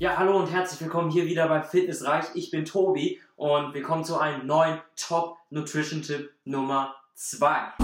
Ja, hallo und herzlich willkommen hier wieder bei Fitnessreich. Ich bin Tobi und wir kommen zu einem neuen Top Nutrition Tipp Nummer 2.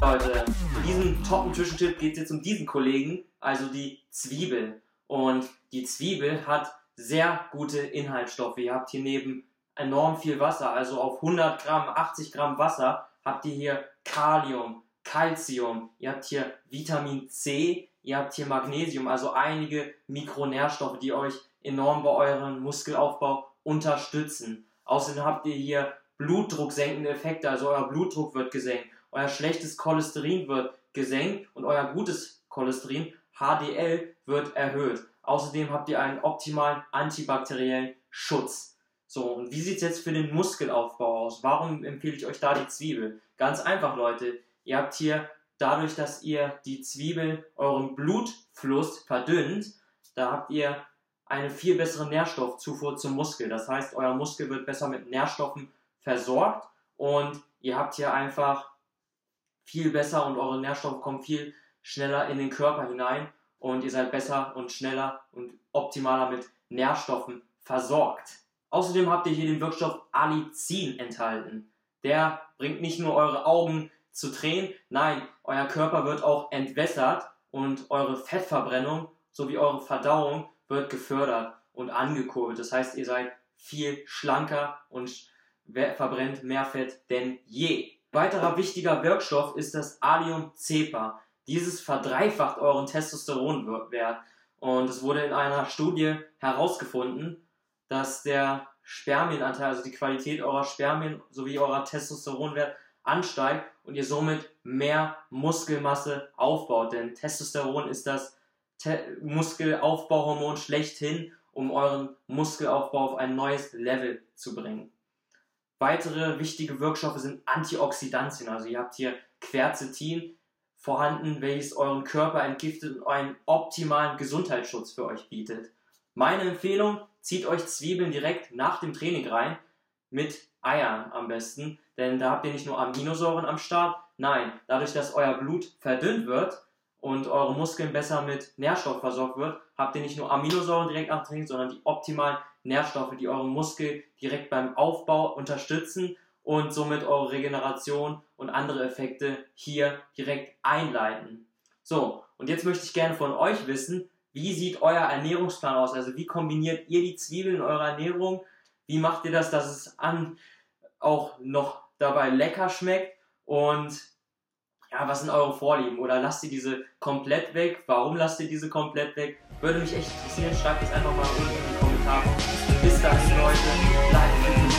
Leute, in diesem Top Nutrition Tipp geht es jetzt um diesen Kollegen, also die Zwiebel. Und die Zwiebel hat sehr gute Inhaltsstoffe. Ihr habt hier neben enorm viel Wasser, also auf 100 Gramm, 80 Gramm Wasser habt ihr hier Kalium, Calcium, ihr habt hier Vitamin C, ihr habt hier Magnesium, also einige Mikronährstoffe, die euch enorm bei eurem Muskelaufbau unterstützen. Außerdem habt ihr hier blutdrucksenkende Effekte, also euer Blutdruck wird gesenkt, euer schlechtes Cholesterin wird gesenkt und euer gutes Cholesterin, HDL, wird erhöht. Außerdem habt ihr einen optimalen antibakteriellen Schutz. So, und wie sieht es jetzt für den Muskelaufbau aus? Warum empfehle ich euch da die Zwiebel? Ganz einfach, Leute. Ihr habt hier dadurch, dass ihr die Zwiebel euren Blutfluss verdünnt, da habt ihr eine viel bessere Nährstoffzufuhr zum Muskel. Das heißt, euer Muskel wird besser mit Nährstoffen versorgt und ihr habt hier einfach viel besser und eure Nährstoffe kommen viel schneller in den Körper hinein und ihr seid besser und schneller und optimaler mit Nährstoffen versorgt. Außerdem habt ihr hier den Wirkstoff Allicin enthalten. Der bringt nicht nur eure Augen zu Tränen. Nein, euer Körper wird auch entwässert und eure Fettverbrennung sowie eure Verdauung wird gefördert und angekurbelt. Das heißt, ihr seid viel schlanker und verbrennt mehr Fett denn je. Weiterer wichtiger Wirkstoff ist das Allium-Cepa. Dieses verdreifacht euren Testosteronwert und es wurde in einer Studie herausgefunden, dass der Spermienanteil, also die Qualität eurer Spermien sowie eurer Testosteronwert ansteigt und ihr somit mehr Muskelmasse aufbaut. Denn Testosteron ist das Te Muskelaufbauhormon schlechthin, um euren Muskelaufbau auf ein neues Level zu bringen. Weitere wichtige Wirkstoffe sind Antioxidantien. Also ihr habt hier Quercetin vorhanden, welches euren Körper entgiftet und einen optimalen Gesundheitsschutz für euch bietet. Meine Empfehlung, zieht euch Zwiebeln direkt nach dem Training rein mit Eiern am besten, denn da habt ihr nicht nur Aminosäuren am Start, nein, dadurch, dass euer Blut verdünnt wird und eure Muskeln besser mit Nährstoff versorgt wird, habt ihr nicht nur Aminosäuren direkt nach Training, sondern die optimalen Nährstoffe, die euren Muskel direkt beim Aufbau unterstützen und somit eure Regeneration und andere Effekte hier direkt einleiten. So, und jetzt möchte ich gerne von euch wissen, wie sieht euer Ernährungsplan aus? Also wie kombiniert ihr die Zwiebeln in eurer Ernährung? Wie macht ihr das, dass es an auch noch dabei lecker schmeckt? Und ja, was sind eure Vorlieben? Oder lasst ihr diese komplett weg? Warum lasst ihr diese komplett weg? Würde mich echt interessieren. Schreibt es einfach mal unten in die Kommentare. Bis dann.